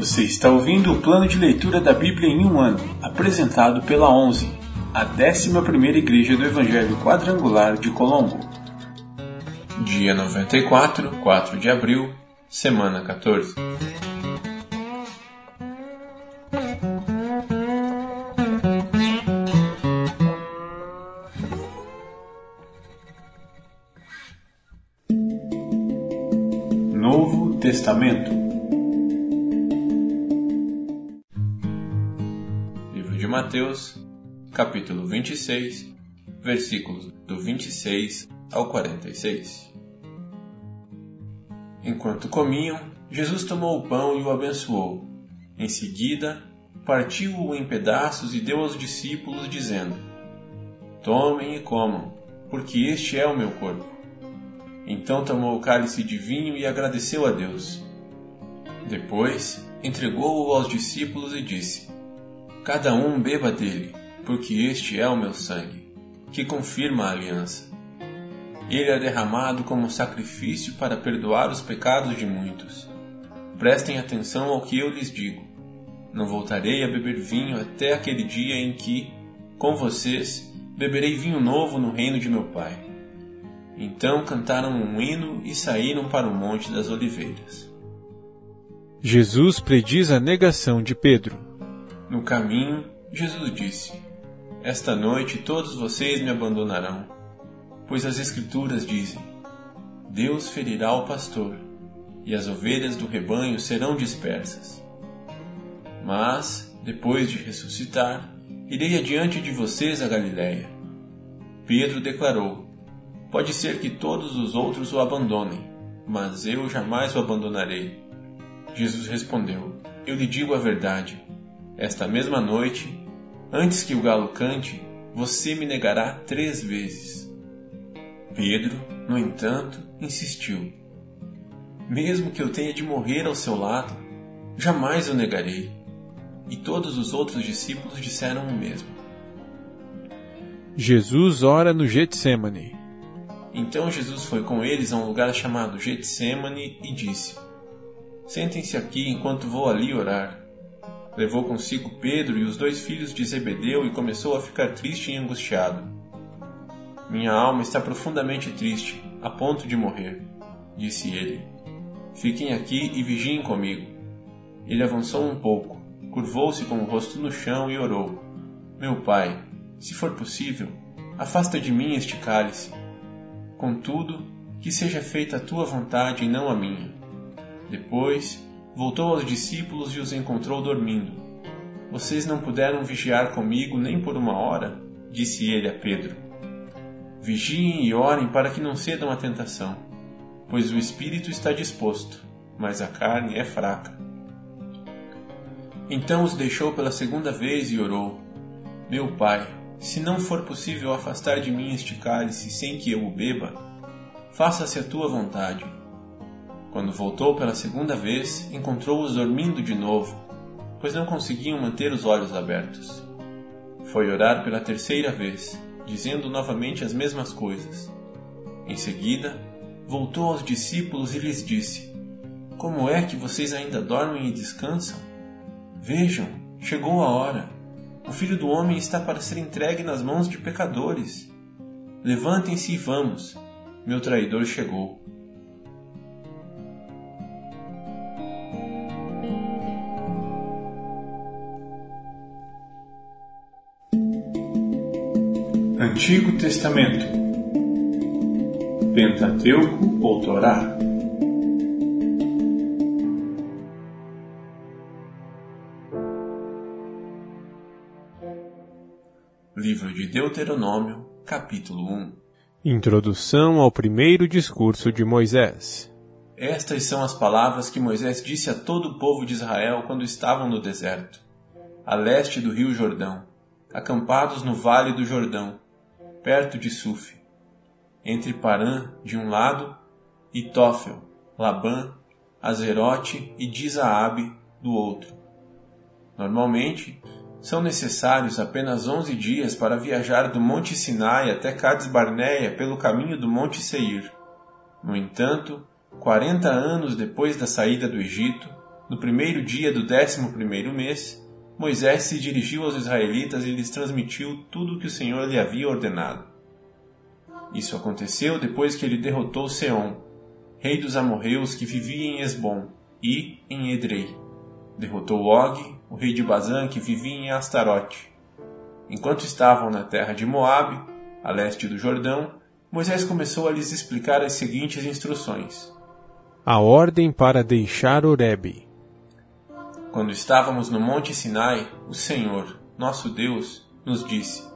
Você está ouvindo o plano de leitura da Bíblia em um ano, apresentado pela 11, a 11 Igreja do Evangelho Quadrangular de Colombo. Dia 94, 4 de abril, semana 14. Novo Testamento Mateus, capítulo 26, versículos do 26 ao 46. Enquanto comiam, Jesus tomou o pão e o abençoou. Em seguida, partiu-o em pedaços e deu aos discípulos, dizendo: Tomem e comam, porque este é o meu corpo. Então tomou o cálice de vinho e agradeceu a Deus. Depois, entregou-o aos discípulos e disse: Cada um beba dele, porque este é o meu sangue, que confirma a aliança. Ele é derramado como sacrifício para perdoar os pecados de muitos. Prestem atenção ao que eu lhes digo. Não voltarei a beber vinho até aquele dia em que, com vocês, beberei vinho novo no reino de meu Pai. Então cantaram um hino e saíram para o Monte das Oliveiras. Jesus prediz a negação de Pedro. No caminho, Jesus disse: Esta noite todos vocês me abandonarão pois as Escrituras dizem: Deus ferirá o pastor, e as ovelhas do rebanho serão dispersas. Mas, depois de ressuscitar, irei adiante de vocês a Galiléia. Pedro declarou: Pode ser que todos os outros o abandonem, mas eu jamais o abandonarei. Jesus respondeu: Eu lhe digo a verdade. Esta mesma noite, antes que o galo cante, você me negará três vezes. Pedro, no entanto, insistiu: Mesmo que eu tenha de morrer ao seu lado, jamais o negarei. E todos os outros discípulos disseram o mesmo. Jesus ora no Getsemane. Então Jesus foi com eles a um lugar chamado Getsemane e disse: Sentem-se aqui enquanto vou ali orar. Levou consigo Pedro e os dois filhos de Zebedeu e começou a ficar triste e angustiado. Minha alma está profundamente triste, a ponto de morrer, disse ele. Fiquem aqui e vigiem comigo. Ele avançou um pouco, curvou-se com o rosto no chão e orou: Meu pai, se for possível, afasta de mim este cálice. Contudo, que seja feita a tua vontade e não a minha. Depois, voltou aos discípulos e os encontrou dormindo. Vocês não puderam vigiar comigo nem por uma hora? disse ele a Pedro. Vigiem e orem para que não cedam à tentação, pois o espírito está disposto, mas a carne é fraca. Então os deixou pela segunda vez e orou: Meu pai, se não for possível afastar de mim este cálice sem que eu o beba, faça-se a tua vontade. Quando voltou pela segunda vez, encontrou-os dormindo de novo, pois não conseguiam manter os olhos abertos. Foi orar pela terceira vez dizendo novamente as mesmas coisas. Em seguida, voltou aos discípulos e lhes disse: Como é que vocês ainda dormem e descansam? Vejam, chegou a hora. O filho do homem está para ser entregue nas mãos de pecadores. Levantem-se e vamos. Meu traidor chegou. Antigo Testamento. Pentateuco ou Torá? Livro de Deuteronômio, capítulo 1 Introdução ao primeiro discurso de Moisés. Estas são as palavras que Moisés disse a todo o povo de Israel quando estavam no deserto, a leste do rio Jordão, acampados no vale do Jordão, perto de Suf, entre Parã de um lado e Tófel, Labã, Azerote e Dizaabe do outro. Normalmente, são necessários apenas 11 dias para viajar do Monte Sinai até Cades Barneia pelo caminho do Monte Seir. No entanto, 40 anos depois da saída do Egito, no primeiro dia do décimo primeiro mês, Moisés se dirigiu aos israelitas e lhes transmitiu tudo o que o Senhor lhe havia ordenado. Isso aconteceu depois que ele derrotou Seom, rei dos amorreus que vivia em Esbom, e em Edrei. Derrotou Og, o rei de Bazã que vivia em Astarote. Enquanto estavam na terra de Moabe, a leste do Jordão, Moisés começou a lhes explicar as seguintes instruções. A ordem para deixar Oreb. Quando estávamos no Monte Sinai, o Senhor, nosso Deus, nos disse: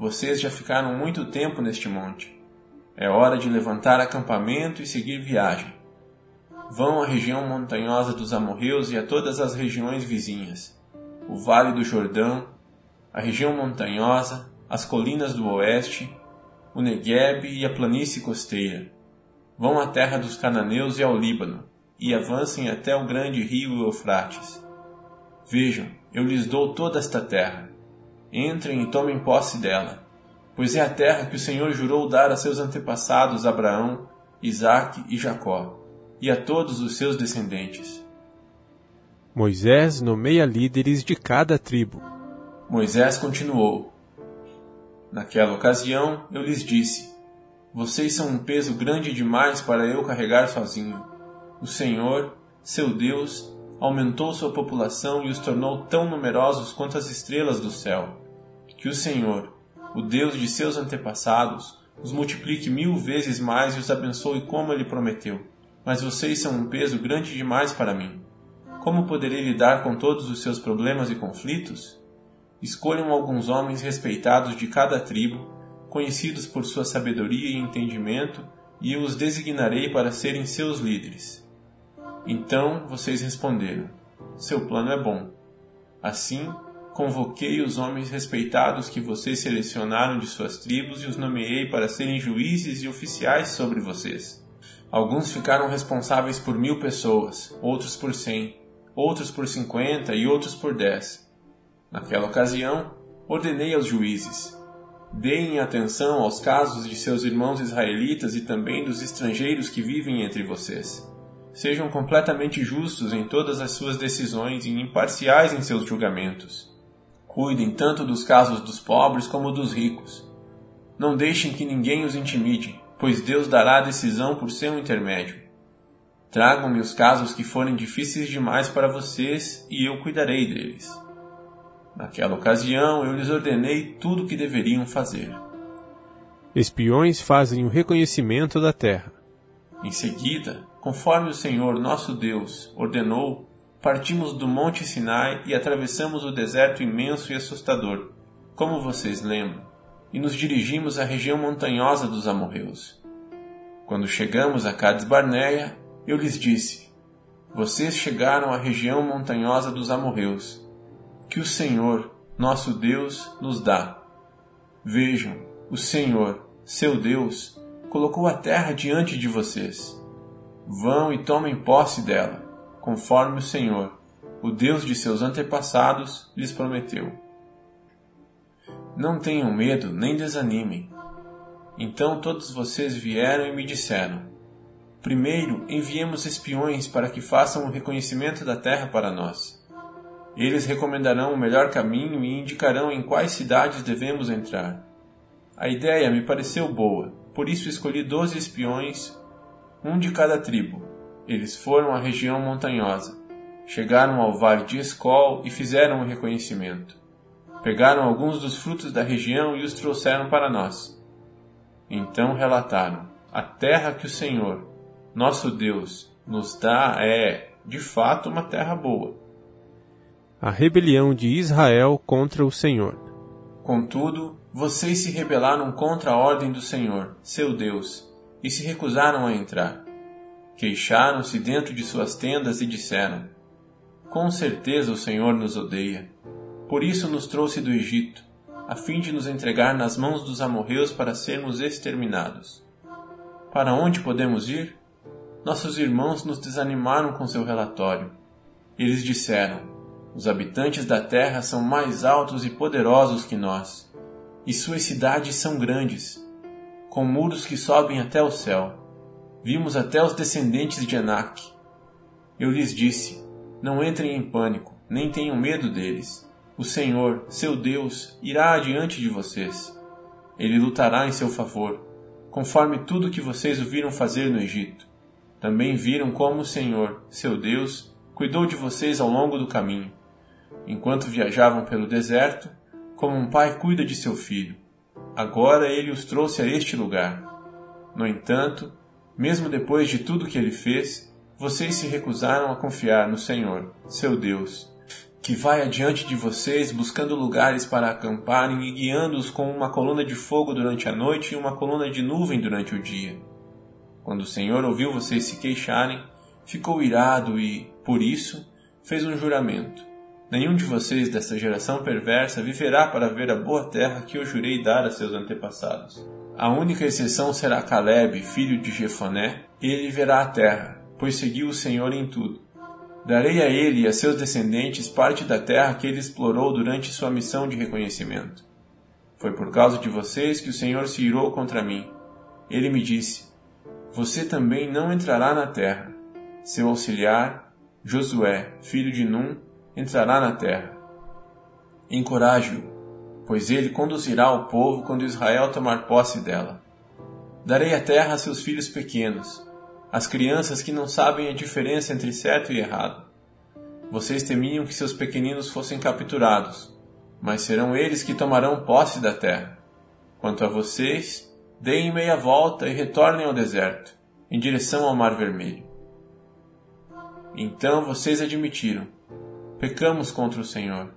Vocês já ficaram muito tempo neste monte. É hora de levantar acampamento e seguir viagem. Vão à região montanhosa dos amorreus e a todas as regiões vizinhas, o Vale do Jordão, a região montanhosa, as colinas do oeste, o Negueb e a planície costeira. Vão à terra dos cananeus e ao Líbano, e avancem até o grande rio Eufrates. Vejam, eu lhes dou toda esta terra. Entrem e tomem posse dela, pois é a terra que o Senhor jurou dar a seus antepassados Abraão, Isaque e Jacó, e a todos os seus descendentes. Moisés nomeia líderes de cada tribo. Moisés continuou: Naquela ocasião eu lhes disse: Vocês são um peso grande demais para eu carregar sozinho. O Senhor, seu Deus, aumentou sua população e os tornou tão numerosos quanto as estrelas do céu. Que o Senhor, o Deus de seus antepassados, os multiplique mil vezes mais e os abençoe como ele prometeu. Mas vocês são um peso grande demais para mim. Como poderei lidar com todos os seus problemas e conflitos? Escolham alguns homens respeitados de cada tribo, conhecidos por sua sabedoria e entendimento, e eu os designarei para serem seus líderes. Então vocês responderam: Seu plano é bom. Assim, convoquei os homens respeitados que vocês selecionaram de suas tribos e os nomeei para serem juízes e oficiais sobre vocês. Alguns ficaram responsáveis por mil pessoas, outros por cem, outros por cinquenta e outros por dez. Naquela ocasião, ordenei aos juízes: deem atenção aos casos de seus irmãos israelitas e também dos estrangeiros que vivem entre vocês sejam completamente justos em todas as suas decisões e imparciais em seus julgamentos. Cuidem tanto dos casos dos pobres como dos ricos. Não deixem que ninguém os intimide, pois Deus dará a decisão por seu intermédio. Tragam-me os casos que forem difíceis demais para vocês e eu cuidarei deles. Naquela ocasião eu lhes ordenei tudo o que deveriam fazer. Espiões fazem o reconhecimento da terra. Em seguida, conforme o Senhor nosso Deus ordenou, partimos do Monte Sinai e atravessamos o deserto imenso e assustador, como vocês lembram, e nos dirigimos à região montanhosa dos amorreus. Quando chegamos a Cades Barneia, eu lhes disse: Vocês chegaram à região montanhosa dos amorreus, que o Senhor, nosso Deus, nos dá. Vejam, o Senhor, seu Deus, colocou a terra diante de vocês Vão e tomem posse dela, conforme o Senhor, o Deus de seus antepassados, lhes prometeu. Não tenham medo nem desanimem. Então todos vocês vieram e me disseram: Primeiro enviemos espiões para que façam o reconhecimento da terra para nós. Eles recomendarão o melhor caminho e indicarão em quais cidades devemos entrar. A ideia me pareceu boa, por isso escolhi doze espiões um de cada tribo. Eles foram à região montanhosa, chegaram ao vale de Escol e fizeram o reconhecimento. Pegaram alguns dos frutos da região e os trouxeram para nós. Então relataram: A terra que o Senhor, nosso Deus, nos dá é, de fato, uma terra boa. A rebelião de Israel contra o Senhor. Contudo, vocês se rebelaram contra a ordem do Senhor, seu Deus, e se recusaram a entrar. Queixaram-se dentro de suas tendas e disseram: Com certeza o Senhor nos odeia. Por isso nos trouxe do Egito, a fim de nos entregar nas mãos dos amorreus para sermos exterminados. Para onde podemos ir? Nossos irmãos nos desanimaram com seu relatório. Eles disseram: Os habitantes da terra são mais altos e poderosos que nós, e suas cidades são grandes com muros que sobem até o céu. Vimos até os descendentes de Anak. Eu lhes disse: Não entrem em pânico, nem tenham medo deles. O Senhor, seu Deus, irá adiante de vocês. Ele lutará em seu favor, conforme tudo que vocês o viram fazer no Egito. Também viram como o Senhor, seu Deus, cuidou de vocês ao longo do caminho, enquanto viajavam pelo deserto, como um pai cuida de seu filho. Agora ele os trouxe a este lugar. No entanto, mesmo depois de tudo que ele fez, vocês se recusaram a confiar no Senhor, seu Deus, que vai adiante de vocês buscando lugares para acamparem e guiando-os com uma coluna de fogo durante a noite e uma coluna de nuvem durante o dia. Quando o Senhor ouviu vocês se queixarem, ficou irado e, por isso, fez um juramento. Nenhum de vocês desta geração perversa viverá para ver a boa terra que eu jurei dar a seus antepassados. A única exceção será Caleb, filho de Jefoné, ele verá a terra, pois seguiu o Senhor em tudo. Darei a ele e a seus descendentes parte da terra que ele explorou durante sua missão de reconhecimento. Foi por causa de vocês que o Senhor se irou contra mim. Ele me disse: Você também não entrará na terra. Seu auxiliar, Josué, filho de Num, entrará na terra. Encoraje-o, pois ele conduzirá o povo quando Israel tomar posse dela. Darei a terra a seus filhos pequenos, as crianças que não sabem a diferença entre certo e errado. Vocês temiam que seus pequeninos fossem capturados, mas serão eles que tomarão posse da terra. Quanto a vocês, deem meia volta e retornem ao deserto, em direção ao Mar Vermelho. Então vocês admitiram: pecamos contra o Senhor.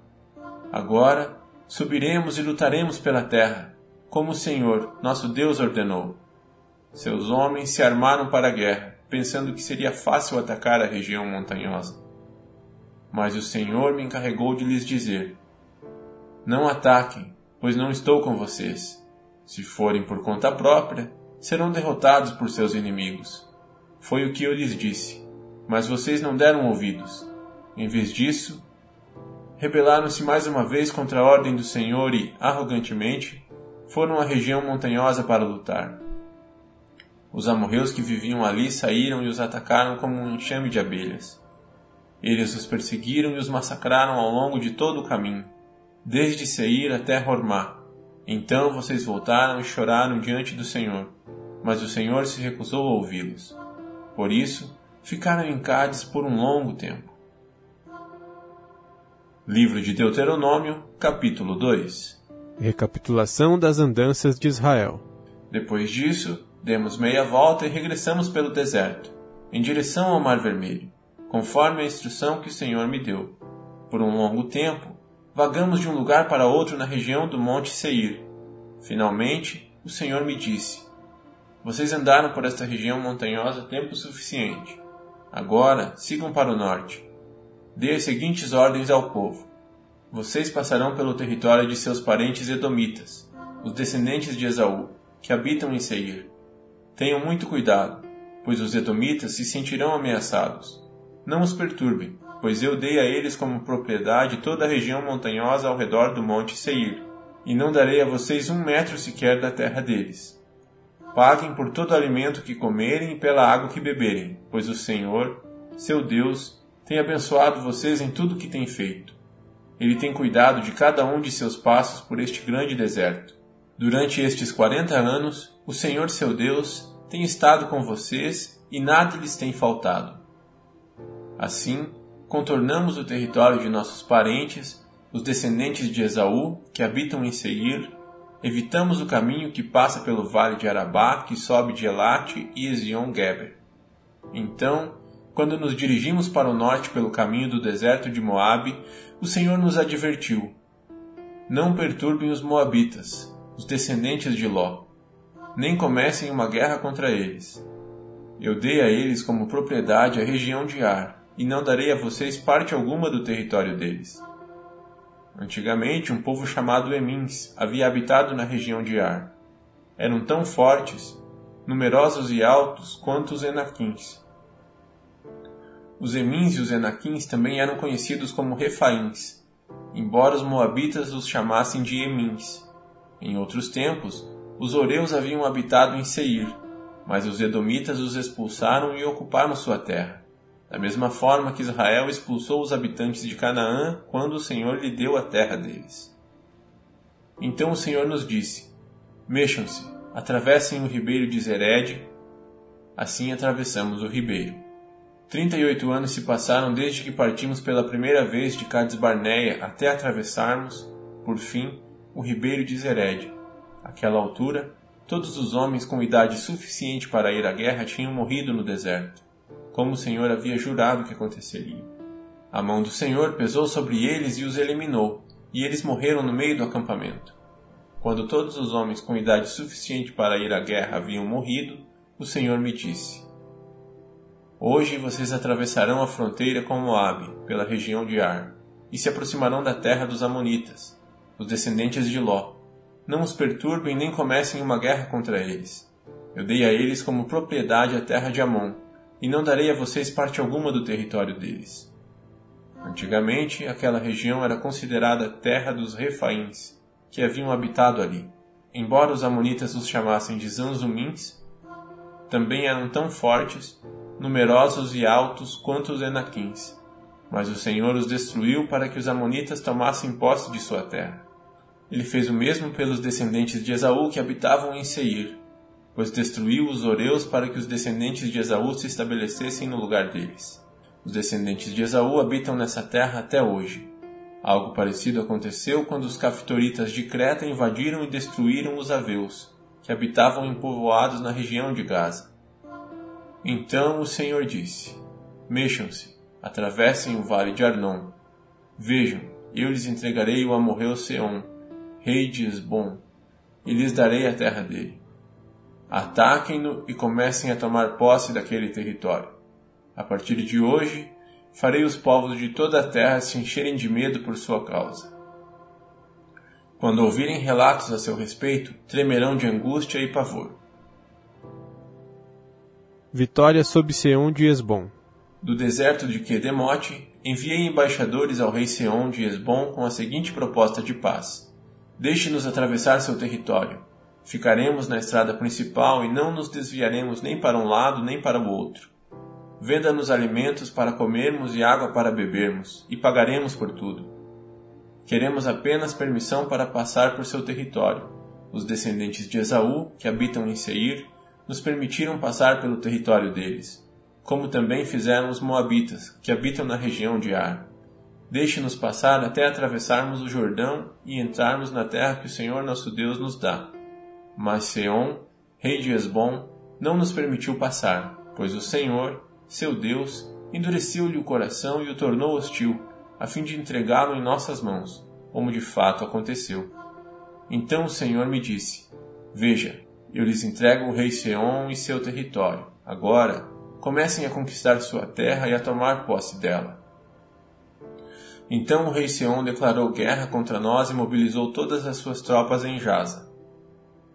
Agora subiremos e lutaremos pela terra, como o Senhor, nosso Deus, ordenou. Seus homens se armaram para a guerra, pensando que seria fácil atacar a região montanhosa. Mas o Senhor me encarregou de lhes dizer: Não ataquem, pois não estou com vocês. Se forem por conta própria, serão derrotados por seus inimigos. Foi o que eu lhes disse, mas vocês não deram ouvidos. Em vez disso, rebelaram-se mais uma vez contra a ordem do Senhor e, arrogantemente, foram à região montanhosa para lutar. Os amorreus que viviam ali saíram e os atacaram como um enxame de abelhas. Eles os perseguiram e os massacraram ao longo de todo o caminho, desde Seir até Hormá. Então vocês voltaram e choraram diante do Senhor, mas o Senhor se recusou a ouvi-los. Por isso, ficaram em Cádiz por um longo tempo. Livro de Deuteronômio, capítulo 2 Recapitulação das andanças de Israel. Depois disso, Demos meia volta e regressamos pelo deserto, em direção ao Mar Vermelho, conforme a instrução que o Senhor me deu. Por um longo tempo, vagamos de um lugar para outro na região do Monte Seir. Finalmente, o Senhor me disse: Vocês andaram por esta região montanhosa tempo suficiente. Agora, sigam para o norte. Dê as seguintes ordens ao povo: Vocês passarão pelo território de seus parentes edomitas, os descendentes de Esaú, que habitam em Seir. Tenham muito cuidado, pois os edomitas se sentirão ameaçados. Não os perturbem, pois eu dei a eles como propriedade toda a região montanhosa ao redor do monte Seir, e não darei a vocês um metro sequer da terra deles. Paguem por todo o alimento que comerem e pela água que beberem, pois o Senhor, seu Deus, tem abençoado vocês em tudo o que tem feito. Ele tem cuidado de cada um de seus passos por este grande deserto. Durante estes quarenta anos, o Senhor seu Deus tem estado com vocês e nada lhes tem faltado. Assim, contornamos o território de nossos parentes, os descendentes de Esaú, que habitam em Seir, evitamos o caminho que passa pelo vale de Arabá, que sobe de Elate e Ezion-Geber. Então, quando nos dirigimos para o norte pelo caminho do deserto de Moabe, o Senhor nos advertiu: Não perturbem os moabitas, os descendentes de Ló, nem comecem uma guerra contra eles. Eu dei a eles como propriedade a região de Ar, e não darei a vocês parte alguma do território deles. Antigamente, um povo chamado Emins havia habitado na região de Ar. Eram tão fortes, numerosos e altos quanto os Enaquins. Os Emins e os Enaquins também eram conhecidos como Refaíns, embora os Moabitas os chamassem de Emins. Em outros tempos, os Oreus haviam habitado em Seir, mas os Edomitas os expulsaram e ocuparam sua terra. da mesma forma que Israel expulsou os habitantes de Canaã quando o Senhor lhe deu a terra deles. Então o Senhor nos disse: Mexam-se, atravessem o ribeiro de Zered. Assim atravessamos o ribeiro. Trinta e oito anos se passaram desde que partimos pela primeira vez de Cades Barneia até atravessarmos, por fim, o ribeiro de Zered. Àquela altura, todos os homens com idade suficiente para ir à guerra tinham morrido no deserto como o Senhor havia jurado que aconteceria. A mão do Senhor pesou sobre eles e os eliminou, e eles morreram no meio do acampamento. Quando todos os homens com idade suficiente para ir à guerra haviam morrido, o Senhor me disse: Hoje vocês atravessarão a fronteira com Moabe, pela região de Ar, e se aproximarão da terra dos Amonitas, os descendentes de Ló. Não os perturbem nem comecem uma guerra contra eles. Eu dei a eles como propriedade a terra de Amon, e não darei a vocês parte alguma do território deles. Antigamente, aquela região era considerada terra dos Refaíns, que haviam habitado ali. Embora os amonitas os chamassem de Zanzumins, também eram tão fortes, numerosos e altos quanto os Enaquins. Mas o Senhor os destruiu para que os amonitas tomassem posse de sua terra. Ele fez o mesmo pelos descendentes de Esaú que habitavam em Seir, pois destruiu os Oreus para que os descendentes de Esaú se estabelecessem no lugar deles. Os descendentes de Esaú habitam nessa terra até hoje. Algo parecido aconteceu quando os caftoritas de Creta invadiram e destruíram os Aveus, que habitavam em povoados na região de Gaza. Então o Senhor disse: Mexam-se, atravessem o vale de Arnon. Vejam, eu lhes entregarei o amorreu Seom, rei de Esbom, e lhes darei a terra dele. Ataquem-no e comecem a tomar posse daquele território. A partir de hoje, farei os povos de toda a terra se encherem de medo por sua causa. Quando ouvirem relatos a seu respeito, tremerão de angústia e pavor. Vitória sob Seom de Esbom. Do deserto de Quedemote, enviei embaixadores ao rei Seom de Esbom com a seguinte proposta de paz: Deixe-nos atravessar seu território. Ficaremos na estrada principal e não nos desviaremos nem para um lado nem para o outro. Venda-nos alimentos para comermos e água para bebermos, e pagaremos por tudo. Queremos apenas permissão para passar por seu território. Os descendentes de Esaú, que habitam em Seir, nos permitiram passar pelo território deles, como também fizeram os Moabitas, que habitam na região de Ar. Deixe-nos passar até atravessarmos o Jordão e entrarmos na terra que o Senhor nosso Deus nos dá mas Seom, rei de Esbom, não nos permitiu passar, pois o Senhor, seu Deus, endureceu-lhe o coração e o tornou hostil, a fim de entregá-lo em nossas mãos, como de fato aconteceu. Então o Senhor me disse: Veja, eu lhes entrego o rei Seom e seu território. Agora, comecem a conquistar sua terra e a tomar posse dela. Então o rei Seom declarou guerra contra nós e mobilizou todas as suas tropas em Jaza.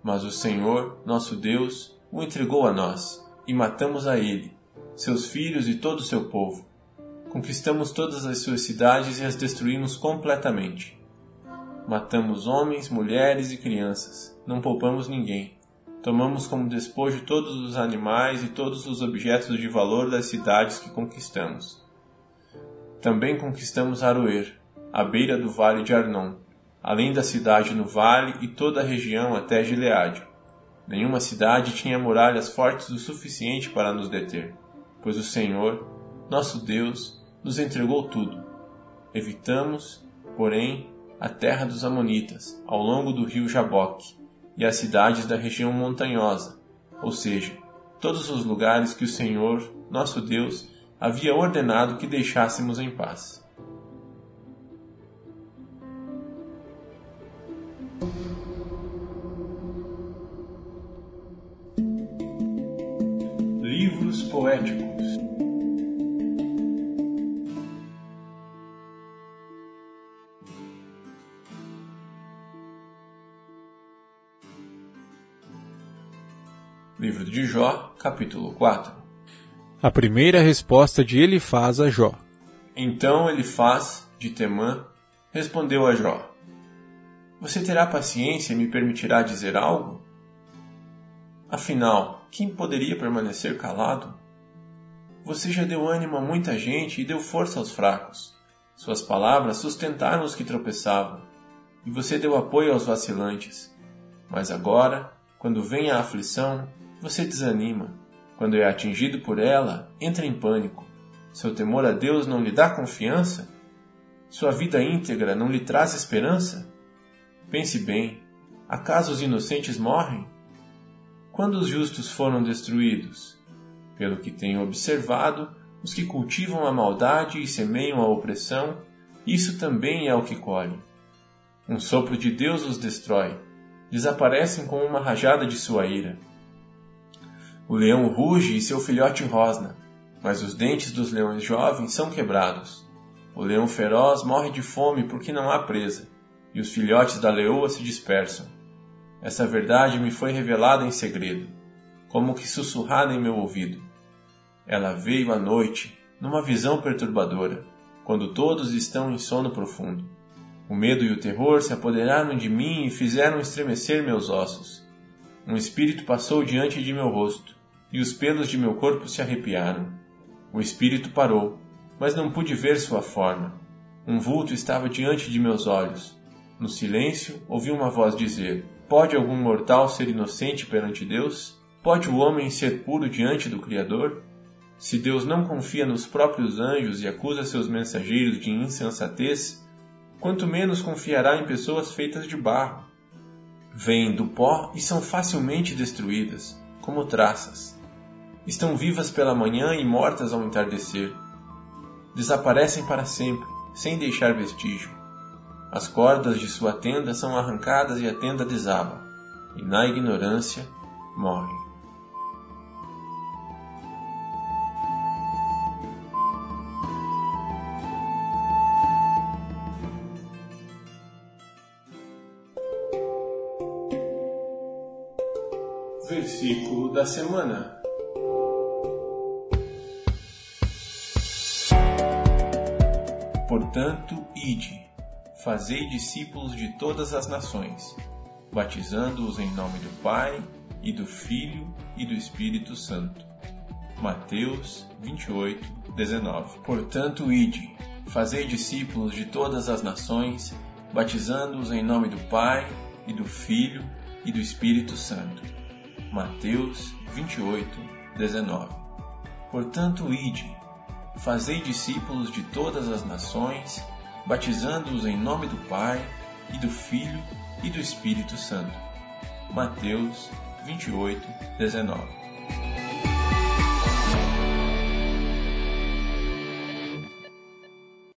Mas o Senhor, nosso Deus, o entregou a nós, e matamos a ele, seus filhos e todo o seu povo. Conquistamos todas as suas cidades e as destruímos completamente. Matamos homens, mulheres e crianças, não poupamos ninguém. Tomamos como despojo todos os animais e todos os objetos de valor das cidades que conquistamos. Também conquistamos Aroer, à beira do vale de Arnon, além da cidade no vale e toda a região até Gileade. Nenhuma cidade tinha muralhas fortes o suficiente para nos deter, pois o Senhor, nosso Deus, nos entregou tudo. Evitamos, porém, a terra dos Amonitas, ao longo do rio Jaboque, e as cidades da região montanhosa, ou seja, todos os lugares que o Senhor, nosso Deus, havia ordenado que deixássemos em paz. Livros poéticos de Jó, capítulo 4 A primeira resposta de Elifaz a Jó. Então Elifaz, de Temã, respondeu a Jó: você terá paciência e me permitirá dizer algo? Afinal, quem poderia permanecer calado? Você já deu ânimo a muita gente e deu força aos fracos. Suas palavras sustentaram os que tropeçavam, e você deu apoio aos vacilantes. Mas agora, quando vem a aflição, você desanima. Quando é atingido por ela, entra em pânico. Seu temor a Deus não lhe dá confiança? Sua vida íntegra não lhe traz esperança? Pense bem: acaso os inocentes morrem? Quando os justos foram destruídos? Pelo que tenho observado, os que cultivam a maldade e semeiam a opressão, isso também é o que colhem. Um sopro de Deus os destrói, desaparecem com uma rajada de sua ira. O leão ruge e seu filhote rosna, mas os dentes dos leões jovens são quebrados. O leão feroz morre de fome porque não há presa, e os filhotes da leoa se dispersam. Essa verdade me foi revelada em segredo, como que sussurrada em meu ouvido. Ela veio à noite, numa visão perturbadora, quando todos estão em sono profundo. O medo e o terror se apoderaram de mim e fizeram estremecer meus ossos. Um espírito passou diante de meu rosto, e os pelos de meu corpo se arrepiaram. O espírito parou, mas não pude ver sua forma. Um vulto estava diante de meus olhos. No silêncio, ouvi uma voz dizer: Pode algum mortal ser inocente perante Deus? Pode o homem ser puro diante do Criador? Se Deus não confia nos próprios anjos e acusa seus mensageiros de insensatez, quanto menos confiará em pessoas feitas de barro. Vêm do pó e são facilmente destruídas, como traças. Estão vivas pela manhã e mortas ao entardecer. Desaparecem para sempre, sem deixar vestígio. As cordas de sua tenda são arrancadas e a tenda desaba, e na ignorância morrem. Versículo da semana. Portanto, ide, fazei discípulos de todas as nações, batizando-os em nome do Pai, e do Filho e do Espírito Santo. Mateus 28, 19. Portanto, ide, fazei discípulos de todas as nações, batizando-os em nome do Pai, e do Filho e do Espírito Santo. Mateus 28, 19. Portanto, ide, fazei discípulos de todas as nações, batizando-os em nome do Pai, e do Filho e do Espírito Santo. Mateus 28, 19.